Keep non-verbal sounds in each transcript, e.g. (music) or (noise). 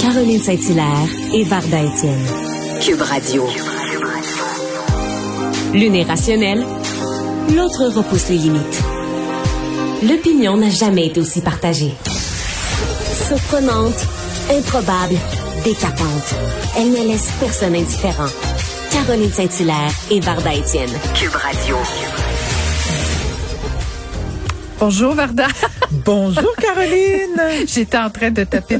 Caroline Saint-Hilaire et Varda Étienne. Cube Radio. L'une est rationnelle, l'autre repousse les limites. L'opinion n'a jamais été aussi partagée. Surprenante, improbable, décapante. Elle ne laisse personne indifférent. Caroline Saint-Hilaire et Varda Étienne. Cube Radio. Bonjour Varda. Bonjour Caroline. (laughs) J'étais en train de taper,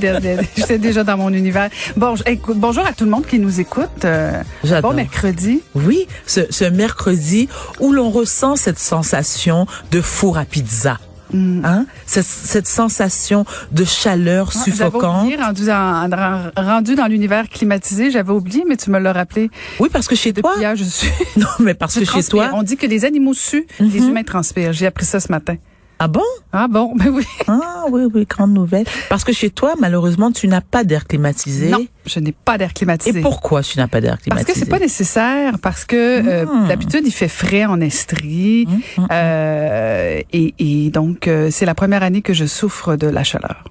j'étais déjà dans mon univers. Bon, écoute, bonjour à tout le monde qui nous écoute. Euh, J'adore. bon mercredi. Oui, ce, ce mercredi où l'on ressent cette sensation de four à pizza. Hein? Cette, cette sensation de chaleur Ah, J'avais suffocante. oublié, rendu, en- en- rendu dans l'univers climatisé, j'avais oublié, mais tu me l'as rappelé. Oui, parce que chez Depuis toi. hier, je suis. (laughs) Non, mais parce je que chez toi. On dit que les animaux suent, les humains transpirent. J'ai appris ça ce matin. Ah bon? Ah bon, (laughs) ben oui. Ah oui, oui, grande nouvelle. Parce que chez toi, malheureusement, tu n'as pas d'air climatisé. Non, je n'ai pas d'air Et climatisé. pourquoi tu n'as pas d'air Parce climatisé? que c'est pas nécessaire, parce que euh, Mm. d'habitude il fait frais en Estrie, Mm, mm, euh, et, et donc euh, c'est la première année que je souffre de la chaleur.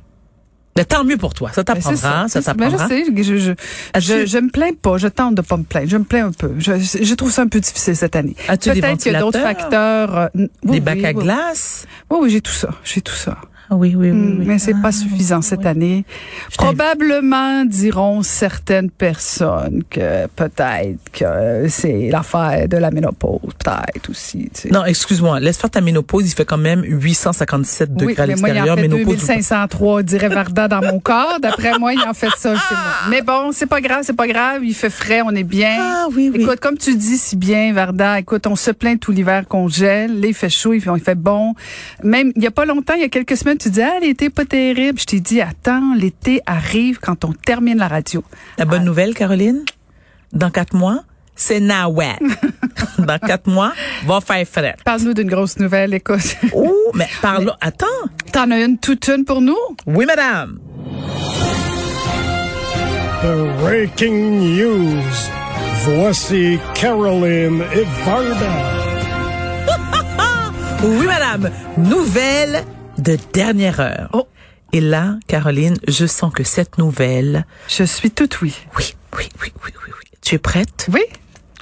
Mais tant mieux pour toi. Ça t'apprendra, ça t'apprendra. je sais, je, je, As-tu- je, je me plains pas, je tente de pas me plaindre, je me plains un peu. Je, trouve ça un peu difficile cette année. Peut-être qu'il y a d'autres facteurs. euh, oui, Des bacs oui, à oui. glace? Oui, oui, j'ai tout ça, j'ai tout ça. Ah oui, oui, oui. Mm, oui. Mais c'est Ah, pas suffisant cette oui. année. Je Probablement diront certaines personnes que peut-être que c'est l'affaire de la ménopause, peut-être aussi. tu sais. Non, excuse-moi. Laisse faire ta ménopause. Il fait quand même 857 Oui, degrés à mais moi, il en l'extérieur. fait Ménopause. ou pas? 2503, dirait Varda dans mon corps. D'après moi, il en fait ça chez moi. Mais bon, c'est pas grave, c'est pas grave. Il fait frais, on est bien. Ah oui, oui. Écoute, comme tu dis si bien, Varda, écoute, on se plaint tout l'hiver qu'on gèle. Là, il fait chaud, il fait, il fait bon. Même, il y a pas longtemps, il y a quelques semaines, tu dis, ah, l'été pas terrible. Je t'ai dit, attends, l'été arrive quand on termine la radio. La bonne nouvelle, Caroline, dans quatre mois, c'est Nawet. (laughs) dans quatre mois, va faire frais. Parle-nous d'une grosse nouvelle, écoute. Oh, (laughs) mais parle. Attends. T'en as une toute une pour nous? Oui, madame. The breaking news. Voici Caroline et Varda. (laughs) Oui, madame. Nouvelle de dernière heure. Oh. Et là, Caroline, je sens que cette nouvelle, Je suis toute oui. oui, oui, oui, oui, oui, oui. Tu es prête? Oui,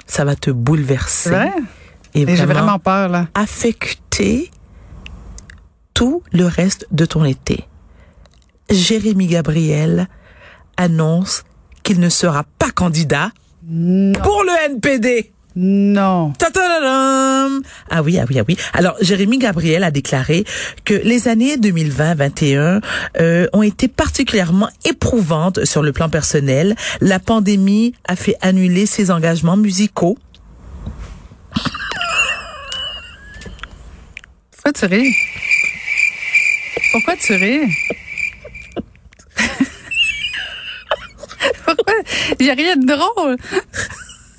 Ça va te bouleverser. vrai? Et Et j'ai vraiment vraiment peur, là. affecter tout le reste de ton été. Jérémy Gabriel annonce qu'il ne sera pas candidat pour le NPD. Non. Ta-ta-da-dam! Ah oui, ah oui, ah oui. Alors, Jérémy Gabriel a déclaré que les années 2020-21 euh, ont été particulièrement éprouvantes sur le plan personnel. La pandémie a fait annuler ses engagements musicaux. Pourquoi tu ris? Pourquoi tu ris? (laughs) Pourquoi? Il n'y a rien de drôle.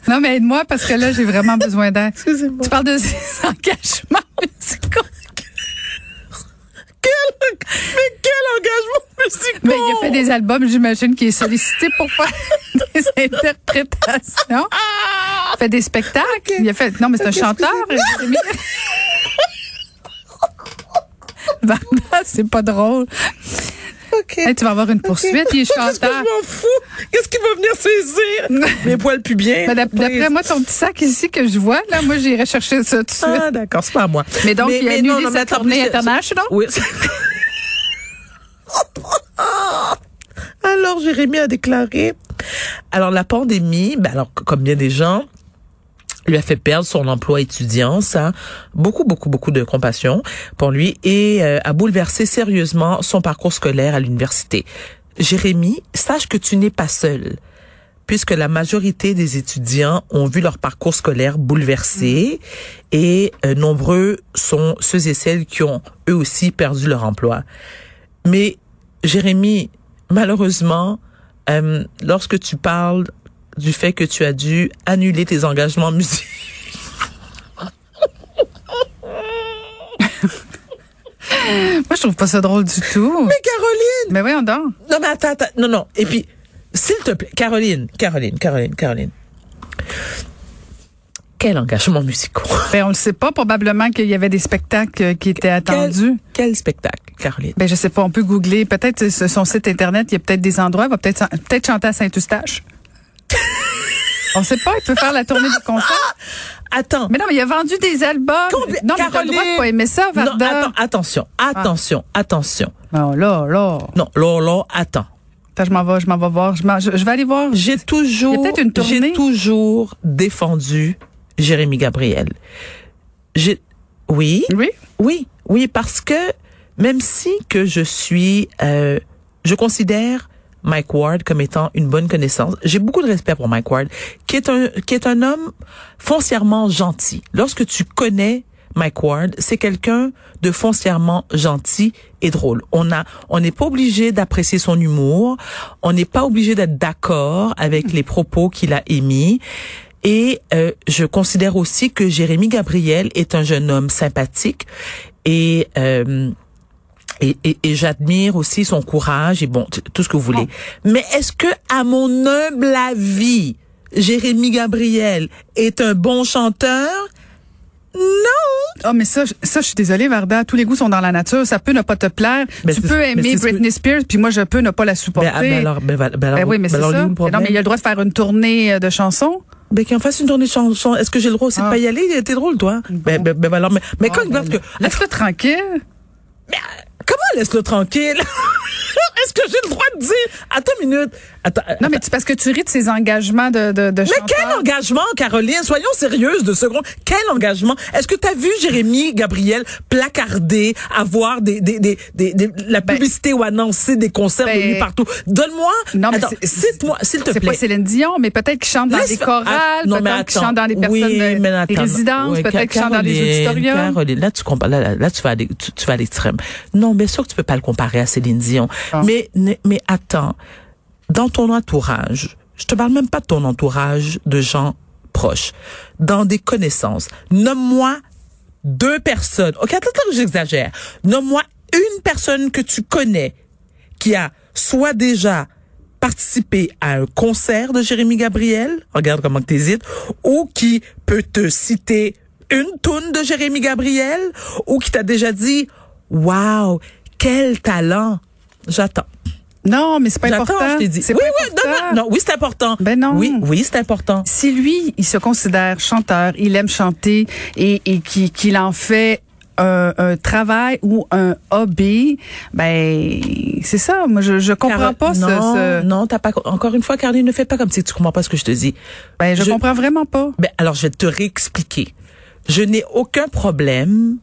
Non, mais aide-moi parce que là, j'ai vraiment (laughs) besoin d'aide. Excusez-moi. Tu parles de ses (laughs) engagements musicaux. Mais quel engagement musical! Mais il a fait des albums, j'imagine qu'il est sollicité pour faire (laughs) des interprétations. Il fait des spectacles. Il a fait. Non, mais c'est un chanteur. C'est pas drôle. OK. Hey, tu vas avoir une poursuite, il est Qu'est-ce que chanteur. je m'en fous? Qu'est-ce qu'il va venir saisir? Mes poils plus bien. Ben, d'ap- D'après moi, ton petit sac ici que je vois, là, moi, j'irai chercher ça tout de suite. Ah, d'accord, c'est pas à moi. Mais donc, il a annulé non, non, sa mais tournée mais c'est- international? Oui. (laughs) alors, Jérémy a déclaré. Alors, la pandémie, ben alors, comme bien des gens, lui a fait perdre son emploi étudiant, ça, beaucoup, beaucoup, beaucoup de compassion pour lui, et euh, a bouleversé sérieusement son parcours scolaire à l'université. Jérémy, sache que tu n'es pas seul puisque la majorité des étudiants ont vu leur parcours scolaire bouleversé et euh, nombreux sont ceux et celles qui ont eux aussi perdu leur emploi. Mais Jérémy, malheureusement, euh, lorsque tu parles du fait que tu as dû annuler tes engagements musicaux, (laughs) Moi, je trouve pas ça drôle du tout. mais Caroline, Mais voyons donc. non mais attends, attends, non non, et puis s'il te plaît, Caroline, Caroline, Caroline, Caroline, quel engagement musicaux Ben, on le sait pas. Probablement qu'il y avait des spectacles euh, qui étaient attendus. Quel, quel spectacle, Caroline? Ben, je sais pas. On peut googler. Peut-être sur son site Internet, il y a peut-être des endroits. Il va peut-être peut-être chanter à Saint-Eustache. On sait pas. Il peut faire la tournée du concert. (laughs) Attends. Mais non, mais il a vendu des albums. Combien- non, mais t'as le droit de pas aimer ça, Non, Varda. attends, attention, attention, attention. Non, là, là. Non, là, là, attends. Attends, je m'en vais, je m'en vais voir. Je, m'en- je- je vais aller voir. J'ai toujours, Il y a peut-être une tournée. j'ai toujours défendu Jérémy Gabriel. J'ai, oui, Oui? oui, oui, parce que même si que je suis, euh, je considère Mike Ward comme étant une bonne connaissance. J'ai beaucoup de respect pour Mike Ward, qui est un, qui est un homme foncièrement gentil. Lorsque tu connais Mike Ward, c'est quelqu'un de foncièrement gentil et drôle. On a, on n'est pas obligé d'apprécier son humour. On n'est pas obligé d'être d'accord avec les propos qu'il a émis. Et euh, je considère aussi que Jérémy Gabriel est un jeune homme sympathique et euh, et, et, et j'admire aussi son courage et bon tout ce que vous voulez. Mais est-ce que à mon humble avis, Jérémy Gabriel est un bon chanteur? Non. Oh, mais ça, ça, je suis désolée, Varda. Tous les goûts sont dans la nature. Ça peut ne pas te plaire. Tu c'est- peux mais aimer c'est Britney Spears, puis moi, je peux ne pas la supporter. Ben, ah, ben alors, ben, ben, ben alors, Ben oui, mais ben c'est alors, il est ça. Non, mais il a le droit de faire une tournée euh, de chansons. Ben, qu'il en fasse une tournée de chansons. Est-ce que j'ai le droit aussi de Ah. pas y aller? T'es drôle, toi. Ben, ben, ben, alors, mais, mais quand, Ah, parce ben, que, Laisse-le tranquille. Comment laisse-le tranquille? (laughs) Est-ce que j'ai le droit de dire, attends une minute, attends, Non, mais c'est parce que tu ris de ses engagements de, de, de Mais chanteur. quel engagement, Caroline? Soyons sérieuses de secondes. Quel engagement? Est-ce que tu as vu Jérémy Gabriel placarder, avoir des, des, des, des, des- la publicité ou annoncer des concerts de ben, lui partout? Donne-moi. Non, mais Attends, c'est- cite-moi, s'il te C'est plaît. pas Céline Dion, mais peut-être qu'il chante dans Laisse- des chorales, Ah, peut-être qu'il chante dans des personnes, Oui, euh, mais des résidences, Oui, peut-être qu'il chante dans des Caroline, auditoriums. Caroline, là, tu là, là, tu vas à l'e- tu, tu vas à l'extrême. Non, bien sûr que tu peux pas le comparer à Céline Dion. Ah. Mais, mais attends. Dans ton entourage, je te parle même pas de ton entourage de gens proches. Dans des connaissances. Nomme-moi deux personnes. Ok, attends, attends, j'exagère. Nomme-moi une personne que tu connais qui a soit déjà participé à un concert de Jérémy Gabriel, regarde comment tu hésites, ou qui peut te citer une toune de Jérémy Gabriel, ou qui t'a déjà dit, wow, quel talent. J'attends. Non, mais c'est pas important. je t'ai dit. Oui, pas oui, non, important. non, non, oui, c'est important. Ben non. Oui, oui, c'est important. Si lui, il se considère chanteur, il aime chanter et, et qui- qu'il en fait un, un travail ou un hobby, ben c'est ça. Moi, je, je comprends Car- pas ce- non, ce. Non, t'as pas. Encore une fois, Caroline, ne fais pas comme si tu comprends pas ce que je te dis. Ben je, je- comprends vraiment pas. Ben, alors, je vais te réexpliquer. Je n'ai aucun problème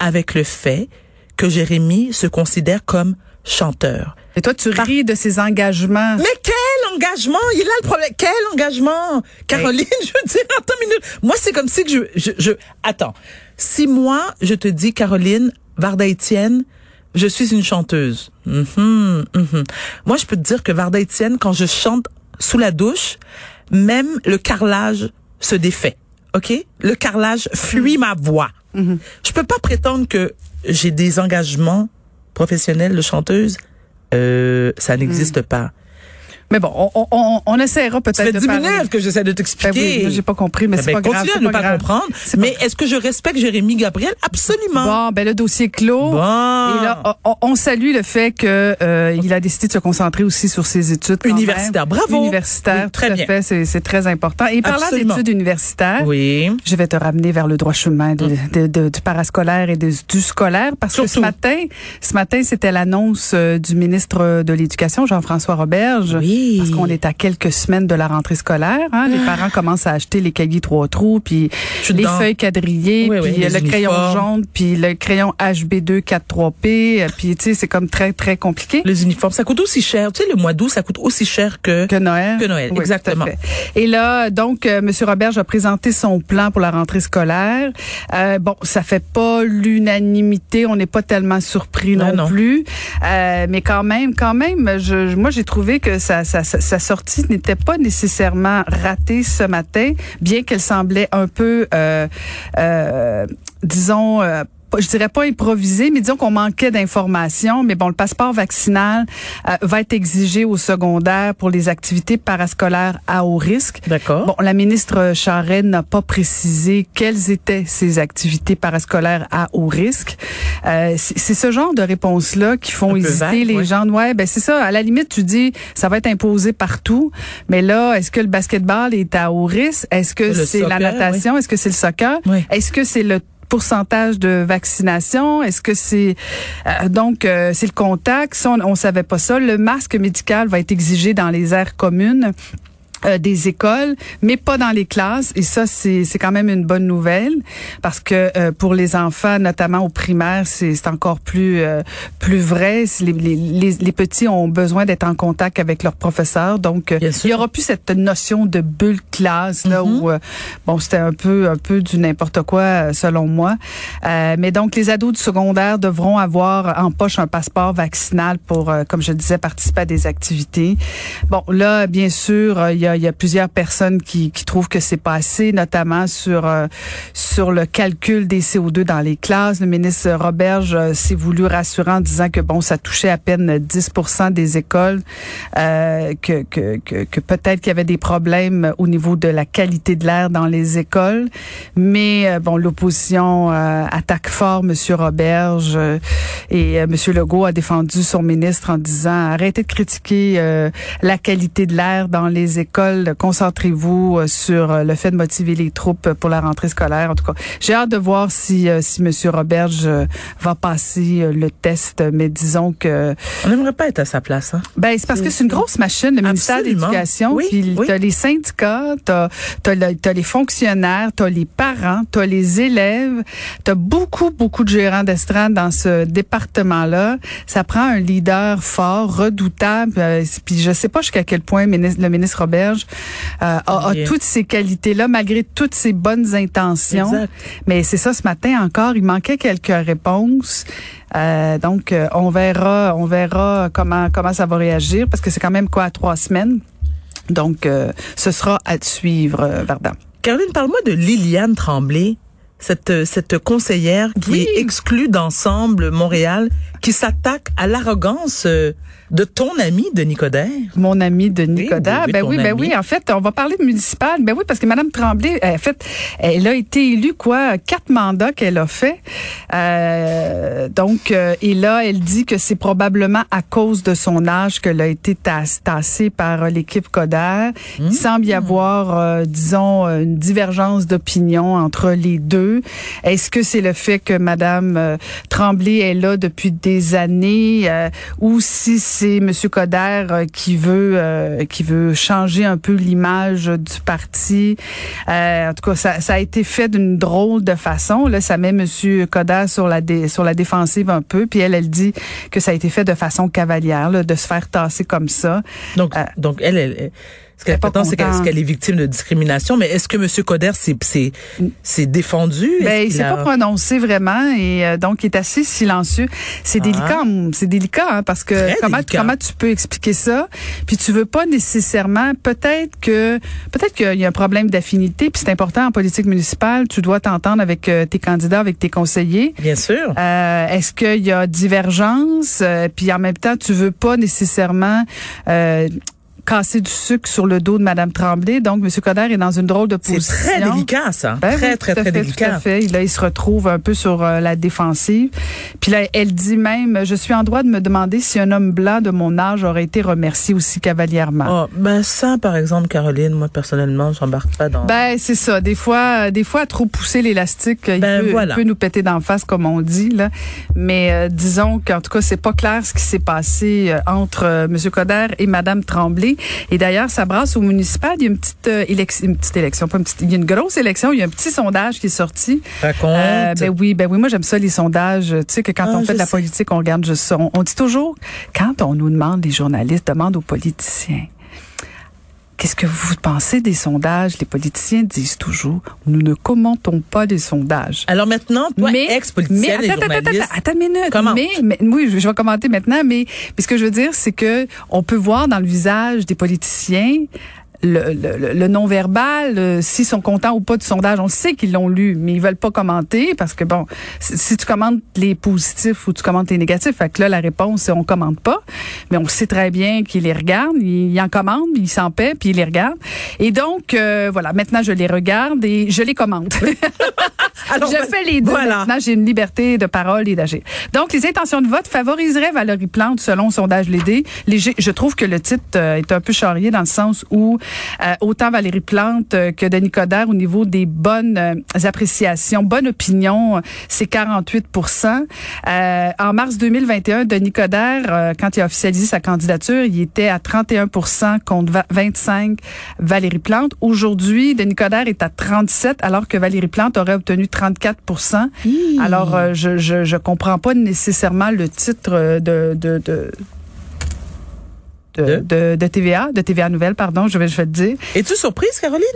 avec le fait que Jérémy se considère comme chanteur. Et toi, tu ris de ses engagements. Mais quel engagement? Il là le problème. Quel engagement? Caroline, (laughs) je veux dire, attends une minute. Moi, c'est comme si que je, je, je, attends. Si moi, je te dis, Caroline, Varda Étienne, je suis une chanteuse. Mhm, mhm. Moi, je peux te dire que Varda Étienne, quand je chante sous la douche, même le carrelage se défait. OK? Le carrelage fuit ma voix. Je peux pas prétendre que j'ai des engagements professionnels de chanteuse. Euh, ça n'existe pas. Mais bon, on, on, on essaiera peut-être de 10 parler. minutes que j'essaie de Ben t'expliquer. oui, j'ai pas compris, mais Eh c'est ben, pas grave. continue à ne pas grave. comprendre. Mais est-ce que je respecte Jérémy Gabriel? Absolument. Bon, ben le dossier clos. Bon. Et là, on, on salue le fait que euh, il a décidé de se concentrer aussi sur ses études Universitaires. même. Bravo. Universitaires, Oui, très tout à bien. fait, c'est très important. Et parlant d'études universitaires, Oui. je vais te ramener vers le droit chemin de, de- de- du parascolaire et du scolaire parce que ce matin, ce matin, c'était l'annonce euh, du ministre de l'Éducation, Jean-François Roberge. Oui. Parce qu'on est à quelques semaines de la rentrée scolaire. Hein? Les parents commencent à acheter les cahiers trois trous, puis les feuilles quadrillées, Oui, puis euh, le crayon uniformes. jaune, puis le crayon HB2 43P. euh, Puis tu sais, c'est comme très très compliqué. Les uniformes, ça coûte aussi cher. Tu sais, le mois d'août, ça coûte aussi cher que... Que Noël. Que Noël, exactement. Et là, donc, euh, M. Roberge a présenté son plan pour la rentrée scolaire. Euh, bon, ça fait pas l'unanimité. On n'est pas tellement surpris Non, non, non. plus. Euh, mais quand même, quand même, je, moi, j'ai trouvé que sa, sa, sa- sortie n'était pas nécessairement ratée ce matin, bien qu'elle semblait un peu, euh, euh, disons, euh, je dirais pas improvisé, mais disons qu'on manquait d'informations. Mais bon, le passeport vaccinal euh, va être exigé au secondaire pour les activités parascolaires à haut risque. D'accord. Bon, la ministre Charest n'a pas précisé quelles étaient ces activités parascolaires à haut risque. Euh, c'est ce genre de réponses-là qui font hésiter vague, les ouais. gens. Ouais, ben c'est ça. À la limite, tu dis ça va être imposé partout, mais là, est-ce que le basketball est à haut risque? Est-ce que c'est la natation? Est-ce que c'est le soccer? Oui. Est-ce que c'est le pourcentage de vaccination? Est-ce que c'est euh, donc euh, c'est le contact? Ça, on, on savait pas ça. Le masque médical va être exigé dans les aires communes euh, des écoles, mais pas dans les classes. Et ça, c'est c'est quand même une bonne nouvelle parce que euh, pour les enfants, notamment au primaire, c'est encore plus euh, plus vrai. Les, les, les, les petits ont besoin d'être en contact avec leurs professeurs, donc euh, il y aura plus cette notion de bulle classe là Mhm. où euh, bon c'était un peu un peu du n'importe quoi euh, selon moi. Euh, mais donc les ados du secondaire devront avoir en poche un passeport vaccinal pour, euh, comme je disais, participer à des activités. Bon là, bien sûr, il y a, il y a plusieurs personnes qui, qui trouvent que c'est pas assez, notamment sur euh, sur le calcul des CO2 dans les classes. Le ministre Roberge euh, s'est voulu rassurant en disant que bon, ça touchait à peine 10% des écoles, euh, que que, que, que peut-être qu'il y avait des problèmes au niveau de la qualité de l'air dans les écoles, mais euh, bon, l'opposition euh, attaque fort Monsieur Roberge euh, et euh, Monsieur Legault a défendu son ministre en disant arrêtez de critiquer euh, la qualité de l'air dans les écoles, concentrez-vous euh, sur euh, le fait de motiver les troupes pour la rentrée scolaire. En tout cas, j'ai hâte de voir si euh, si Monsieur Roberge va passer le test, mais disons que On n'aimerait pas être à sa place. Hein? ben, c'est parce que c'est une grosse machine, le ministère de l'Éducation. Oui, Puis oui. t'as les syndicats, t'as as, as les fonctionnaires, t'as les parents, t'as les élèves, t'as beaucoup, beaucoup de gérants d'estrade dans ce département-là. Ça prend un leader fort, redoutable. puis je sais pas jusqu'à quel point le ministre Roberge euh, a, toutes ces qualités-là, malgré toutes ses bonnes intentions. Exact. Mais c'est ça, ce matin encore, il manquait quelques réponses. Euh, donc, euh, on verra, on verra comment comment ça va réagir parce que c'est quand même quoi trois semaines? Donc, euh, ce sera à suivre, Varda. Caroline, parle-moi de Liliane Tremblay, cette, cette conseillère qui Oui. est exclue d'Ensemble Montréal, qui s'attaque à l'arrogance de ton ami de Nicodère? Mon ami de oui, oui, ben oui, ben ami. oui. En fait, on va parler de municipal. Ben oui, parce que Madame Tremblay, en fait, elle a été élue quoi, quatre mandats qu'elle a fait. Euh, donc, euh, et là, elle dit que c'est probablement à cause de son âge qu'elle a été tass- tassée par euh, l'équipe Coder. Il semble y avoir, euh, disons, une divergence d'opinion entre les deux. Est-ce que c'est le fait que Madame euh, Tremblay est là depuis des années, euh, ou si c'est Monsieur Coder euh, qui veut euh, qui veut changer un peu l'image du parti? Euh, en tout cas, ça, ça a été fait d'une drôle de façon. Là, ça met Monsieur Coder sur la dé- sur la défensive un peu, puis elle, elle dit que ça a été fait de façon cavalière, là, de se faire tasser comme ça. Donc, Euh, donc elle, elle, elle- ce qu'elle prétend, c'est qu'elle est victime de discrimination. Mais est-ce que M. Coder s'est s'est- défendu? Ben, il s'est a- pas prononcé vraiment et euh, donc il est assez silencieux. C'est Ah. délicat, hum, c'est délicat hein, parce que Très comment délicat. comment tu peux expliquer ça? Puis tu veux pas nécessairement peut-être que peut-être qu'il y a un problème d'affinité puis c'est important en politique municipale, tu dois t'entendre avec euh, tes candidats, avec tes conseillers. Bien sûr. Euh, Est-ce qu'il y a divergence? Euh, puis en même temps, tu veux pas nécessairement euh, casser du sucre sur le dos de Madame Tremblay. Donc, M. Coder est dans une drôle de C'est position. très délicat, ça. Ben très, oui, très, très fait, délicat. Tout à fait. Là, il se retrouve un peu sur euh, la défensive. Puis là, elle dit même, je suis en droit de me demander si un homme blanc de mon âge aurait été remercié aussi cavalièrement. Oh, ben ça, par exemple, Caroline, moi, personnellement, j'embarque pas dans... Ben c'est ça. Des fois, euh, des fois, à trop pousser l'élastique, euh, il, Ben, peut, il voilà. peut nous péter d'en face, comme on dit là. Mais euh, disons qu'en tout cas, c'est pas clair ce qui s'est passé entre M. Coder et Madame Tremblay. Et d'ailleurs, ça brasse au municipal. Il y a une petite euh, élection, une petite élection, pas une petite. Il y a une grosse élection. Il y a un petit sondage qui est sorti. Raconte. Euh, ben oui, ben oui, moi j'aime ça les sondages. Tu sais que quand Ah, on fait de la politique, on regarde juste ça. On, on dit toujours, quand on nous demande, les journalistes demandent aux politiciens. Qu'est-ce que vous pensez des sondages? Les politiciens disent toujours, nous ne commentons pas les sondages. Alors maintenant, toi, mais ex-politicienne mais et attends, attends, attends, attends minute. Mais, mais- oui, je je vais commenter maintenant, mais, mais ce que je veux dire, c'est que on peut voir dans le visage des politiciens le, le, le- non-verbal, euh, s'ils sont contents ou pas du sondage. On sait qu'ils l'ont lu, mais ils veulent pas commenter parce que bon, si, si tu commentes les positifs ou tu commentes les négatifs, fait que là la réponse c'est on commente pas, mais on sait très bien qu'ils les regardent, ils, ils en commandent, ils s'en paient, puis ils les regardent. Et donc euh, voilà, maintenant je les regarde et je les commente. (laughs) Alors, je ben, fais les deux. voilà. Maintenant, j'ai une liberté de parole et d'agir. Donc, les intentions de vote favoriseraient Valérie Plante selon le sondage Lédé. Léger, je trouve que le titre euh, est un peu charrié dans le sens où euh, autant Valérie Plante euh, que Denis Coderre au niveau des bonnes euh, appréciations, bonne opinion, euh, c'est 48 euh, En mars 2021, Denis Coderre, euh, quand il a officialisé sa candidature, il était à 31 contre va- 25 Valérie Plante. Aujourd'hui, Denis Coderre est à 37 alors que Valérie Plante aurait obtenu 34% Alors, euh, je, je, je comprends pas nécessairement le titre de, de, de de, De? de, de TVA, de TVA Nouvelle, pardon, je vais, je vais te dire. Es-tu surprise, Caroline?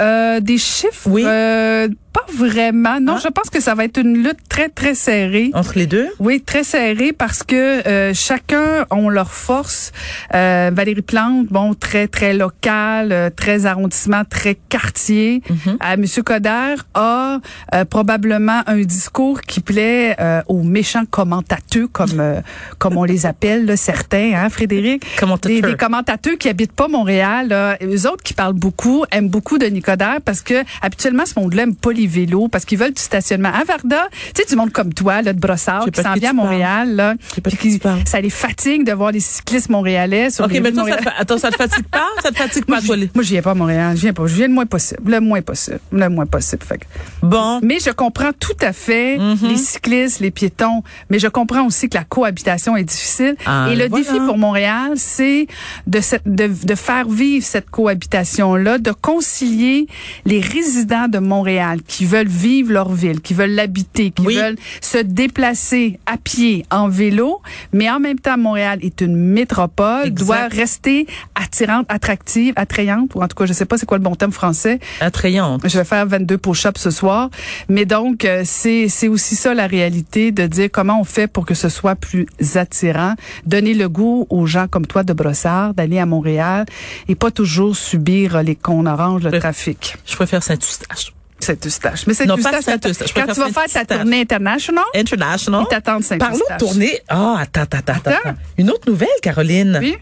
Euh, des chiffres, Oui. euh, pas vraiment. Non, Ah. je pense que ça va être une lutte très, très serrée. Entre les deux? Oui, très serré parce que euh, chacun ont leur force. Euh, Valérie Plante, bon, très très local, euh, très arrondissement, très quartier. Euh, Monsieur Coder a euh, probablement un discours qui plaît euh, aux méchants commentateurs comme euh, (laughs) comme on les appelle là, certains, hein, Frédéric? Commentateurs. Des, des commentateurs qui habitent pas Montréal, là, eux autres qui parlent beaucoup, aiment beaucoup Denis Coderre parce que habituellement ce monde-là aime pas les vélos parce qu'ils veulent du stationnement. À Varda, tu sais du monde comme toi, là, de Brossard, Je qui s'en vient à. Montréal, là, qui ça les fatigue de voir les cyclistes montréalais sur OK, les mais toi, ça te, attends, ça te fatigue pas? Ça te fatigue pas, toi? je, les- moi, j'y viens pas à Montréal. Je viens pas. Je viens le moins possible. Le moins possible. Le moins possible. Fait que- Bon. mais je comprends tout à fait Mhm. les cyclistes, les piétons, mais je comprends aussi que la cohabitation est difficile. Ah, Et le voilà. défi pour Montréal, c'est de, de faire vivre cette cohabitation-là, de concilier les résidents de Montréal qui veulent vivre leur ville, qui veulent l'habiter, qui Oui. veulent se déplacer à pied, en vélo, mais en même temps, Montréal est une métropole, Exact. doit rester attirante, attractive, attrayante, ou en tout cas, je sais pas c'est quoi le bon terme français, Attrayante. je vais faire 22 push-ups ce soir. Mais donc, euh, c'est c'est aussi ça la réalité de dire comment on fait pour que ce soit plus attirant, donner le goût aux gens comme toi de Brossard d'aller à Montréal et pas toujours subir les cons oranges, le trafic. Je préfère Saint-Eustache. Saint-Eustache. Mais Non, pas Saint-Eustache. Je quand tu vas faire ta tournée international, International. ils t'attendent Parlons Saint-Eustache. de tournée. Ah, attends, attends, attends, Attends. attends. Une autre nouvelle, Caroline. Oui.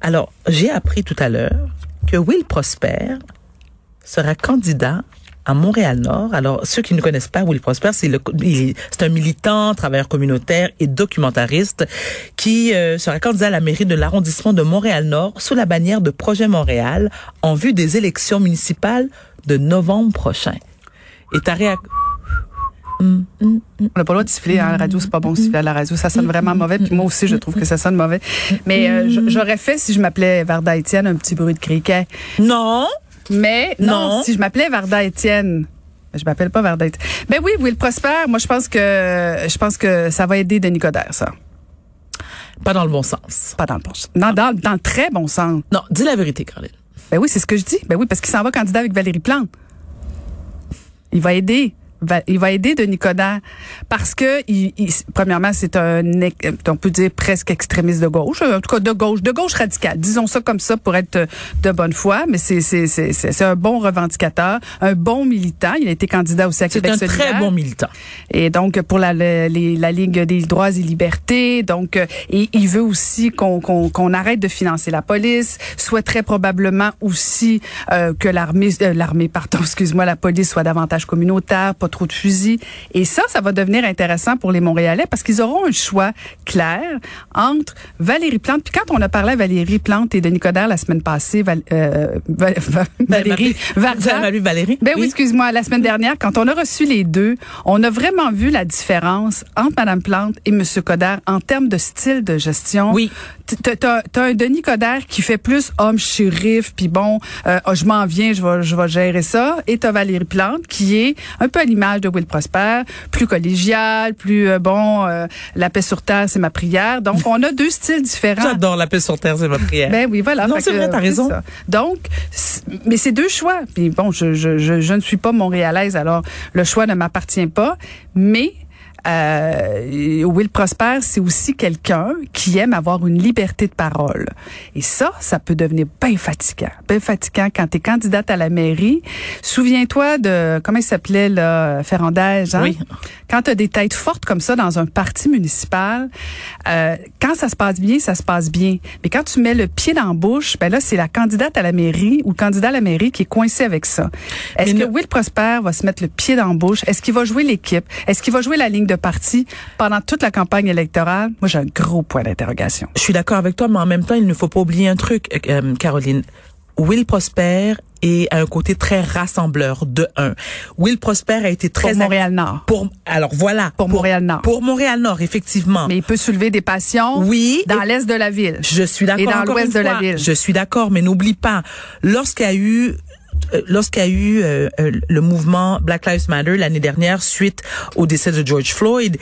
Alors, j'ai appris tout à l'heure que Will Prosper sera candidat à Montréal-Nord. Alors, ceux qui ne connaissent pas Will Prosper, c'est le, c'est un militant, travailleur communautaire et documentariste qui euh, sera candidat à la mairie de l'arrondissement de Montréal-Nord sous la bannière de Projet Montréal en vue des élections municipales de novembre prochain. Et ta réaction... On n'a pas le droit de siffler hein, à la radio, c'est pas bon de siffler à la radio, ça sonne vraiment mauvais. Puis moi aussi, je trouve que ça sonne mauvais. Mais euh, j'aurais fait si je m'appelais Varda Étienne un petit bruit de criquet. Non! Mais non, Non. si je m'appelais Varda Étienne. Je m'appelle pas Varda Étienne. Ben oui, Will Prosper, moi je pense que je pense que ça va aider Denis Coderre, ça. Pas dans le bon sens. Pas dans le bon sens. Non, dans, dans le très bon sens. Non, dis la vérité, Caroline. Ben oui, c'est ce que je dis. Ben oui, parce qu'il s'en va candidat avec Valérie Plante. Il va aider va, il va aider Denis Coderre parce que, il, il- premièrement, c'est un, ex- on peut dire presque extrémiste de gauche, en tout cas de gauche, de gauche radicale. Disons ça comme ça pour être de bonne foi, mais c'est c'est c'est c'est c'est un bon revendicateur, un bon militant. Il a été candidat aussi à C'est Québec un très bon militant. Et donc pour la, les- la Ligue des droits et libertés, donc euh, et il veut aussi qu'on qu'on qu'on arrête de financer la police, souhaiterait probablement aussi euh, que l'armée euh, l'armée pardon, (laughs) excuse-moi, la police soit davantage communautaire, pas trop de. Et ça ça va devenir intéressant pour les Montréalais parce qu'ils auront un choix clair entre Valérie Plante puis quand on a parlé à Valérie Plante et Denis Coderre la semaine passée Val- euh, Val- Val- Valérie Varda Valérie? ben oui, excuse-moi, la semaine dernière, quand on a reçu les deux, on a vraiment vu la différence entre Madame Plante et Monsieur Coderre en termes de style de gestion. Oui. T'as, un Denis Coderre qui fait plus homme shérif, puis bon, euh, oh, je m'en viens, je vais, je vais gérer ça. Et t'as Valérie Plante qui est un peu à l'image de Will Prosper, plus collégial, plus euh, bon, euh, la paix sur terre, c'est ma prière. Donc, on a deux styles différents. (laughs) J'adore la paix sur terre, c'est ma prière. Ben oui, voilà. Non, c'est vrai, t'as raison. ça. Donc, mais c'est deux choix. Puis bon, je, je, je, je ne suis pas montréalaise, alors le choix ne m'appartient pas. Mais euh, Will Prosper, c'est aussi quelqu'un qui aime avoir une liberté de parole. Et ça, ça peut devenir bien fatigant. Bien fatigant quand tu es candidate à la mairie. Souviens-toi de, comment il s'appelait, là, Ferrandez, hein? Oui. Quand tu as des têtes fortes comme ça dans un parti municipal, euh, quand ça se passe bien, ça se passe bien. Mais quand tu mets le pied dans la bouche, ben là, c'est la candidate à la mairie ou le candidat à la mairie qui est coincé avec ça. Est-ce que Will Prosper va se mettre le pied dans la bouche? Est-ce qu'il va jouer l'équipe? Est-ce qu'il va jouer la ligne de parti pendant toute la campagne électorale? Moi, j'ai un gros point d'interrogation. Je suis d'accord avec toi, mais en même temps, il ne faut pas oublier un truc, euh, euh, Caroline. Will Prosper est à un côté très rassembleur de un. Will Prosper a été très Pour Montréal-Nord. Pour alors voilà Pour Montréal-Nord. Pour Montréal-Nord, effectivement. Mais il peut soulever des passions Oui, dans et- l'est de la ville. Je suis d'accord. Et dans l'ouest de la ville. Je suis d'accord, mais n'oublie pas, lorsqu'il y a eu lorsqu'il y a eu euh, euh, le mouvement Black Lives Matter l'année dernière suite au décès de George Floyd,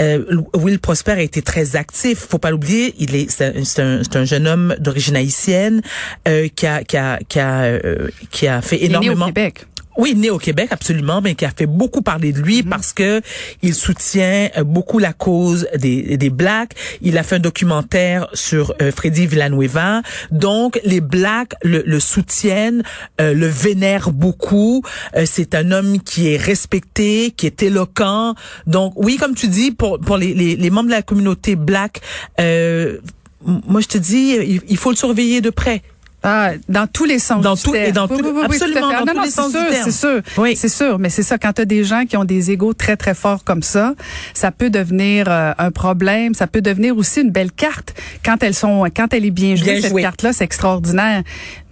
euh, Will Prosper a été très actif. Faut pas l'oublier, il est c'est un, c'est un, jeune homme d'origine haïtienne euh, qui a qui a qui a euh, qui a fait Il est né au énormément. Québec. Oui, né au Québec, absolument, mais qui a fait beaucoup parler de lui parce que il soutient euh, beaucoup la cause des, des Blacks. Il a fait un documentaire sur euh, Freddy Villanueva. Donc, les Blacks le, le soutiennent, euh, le vénèrent beaucoup. Euh, c'est un homme qui est respecté, qui est éloquent. Donc, oui, comme tu dis, pour, pour les, les, les membres de la communauté Black, euh, moi, je te dis, il, il faut le surveiller de près. Ah, dans tous les sens Dans du tout- et dans tout- tout à absolument, fait. dans Non, tous non, les sens du sûr, terme. C'est sûr, Oui. c'est sûr, mais c'est ça. Quand tu as des gens qui ont des égaux très très forts comme ça, ça peut devenir euh, un problème. Ça peut devenir aussi une belle carte quand elles sont, quand elle est bien jouée. Bien cette jouée. carte-là, c'est extraordinaire.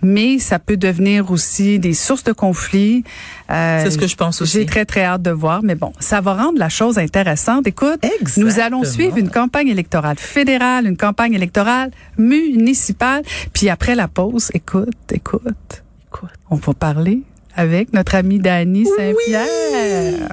Mais ça peut devenir aussi des sources de conflits. Euh, C'est ce que je pense aussi. J'ai très très hâte de voir, mais bon, ça va rendre la chose intéressante. Écoute, Exactement. nous allons suivre une campagne électorale fédérale, une campagne électorale municipale, puis après la pause, écoute, écoute, écoute, on va parler avec notre ami Dany Saint-Pierre.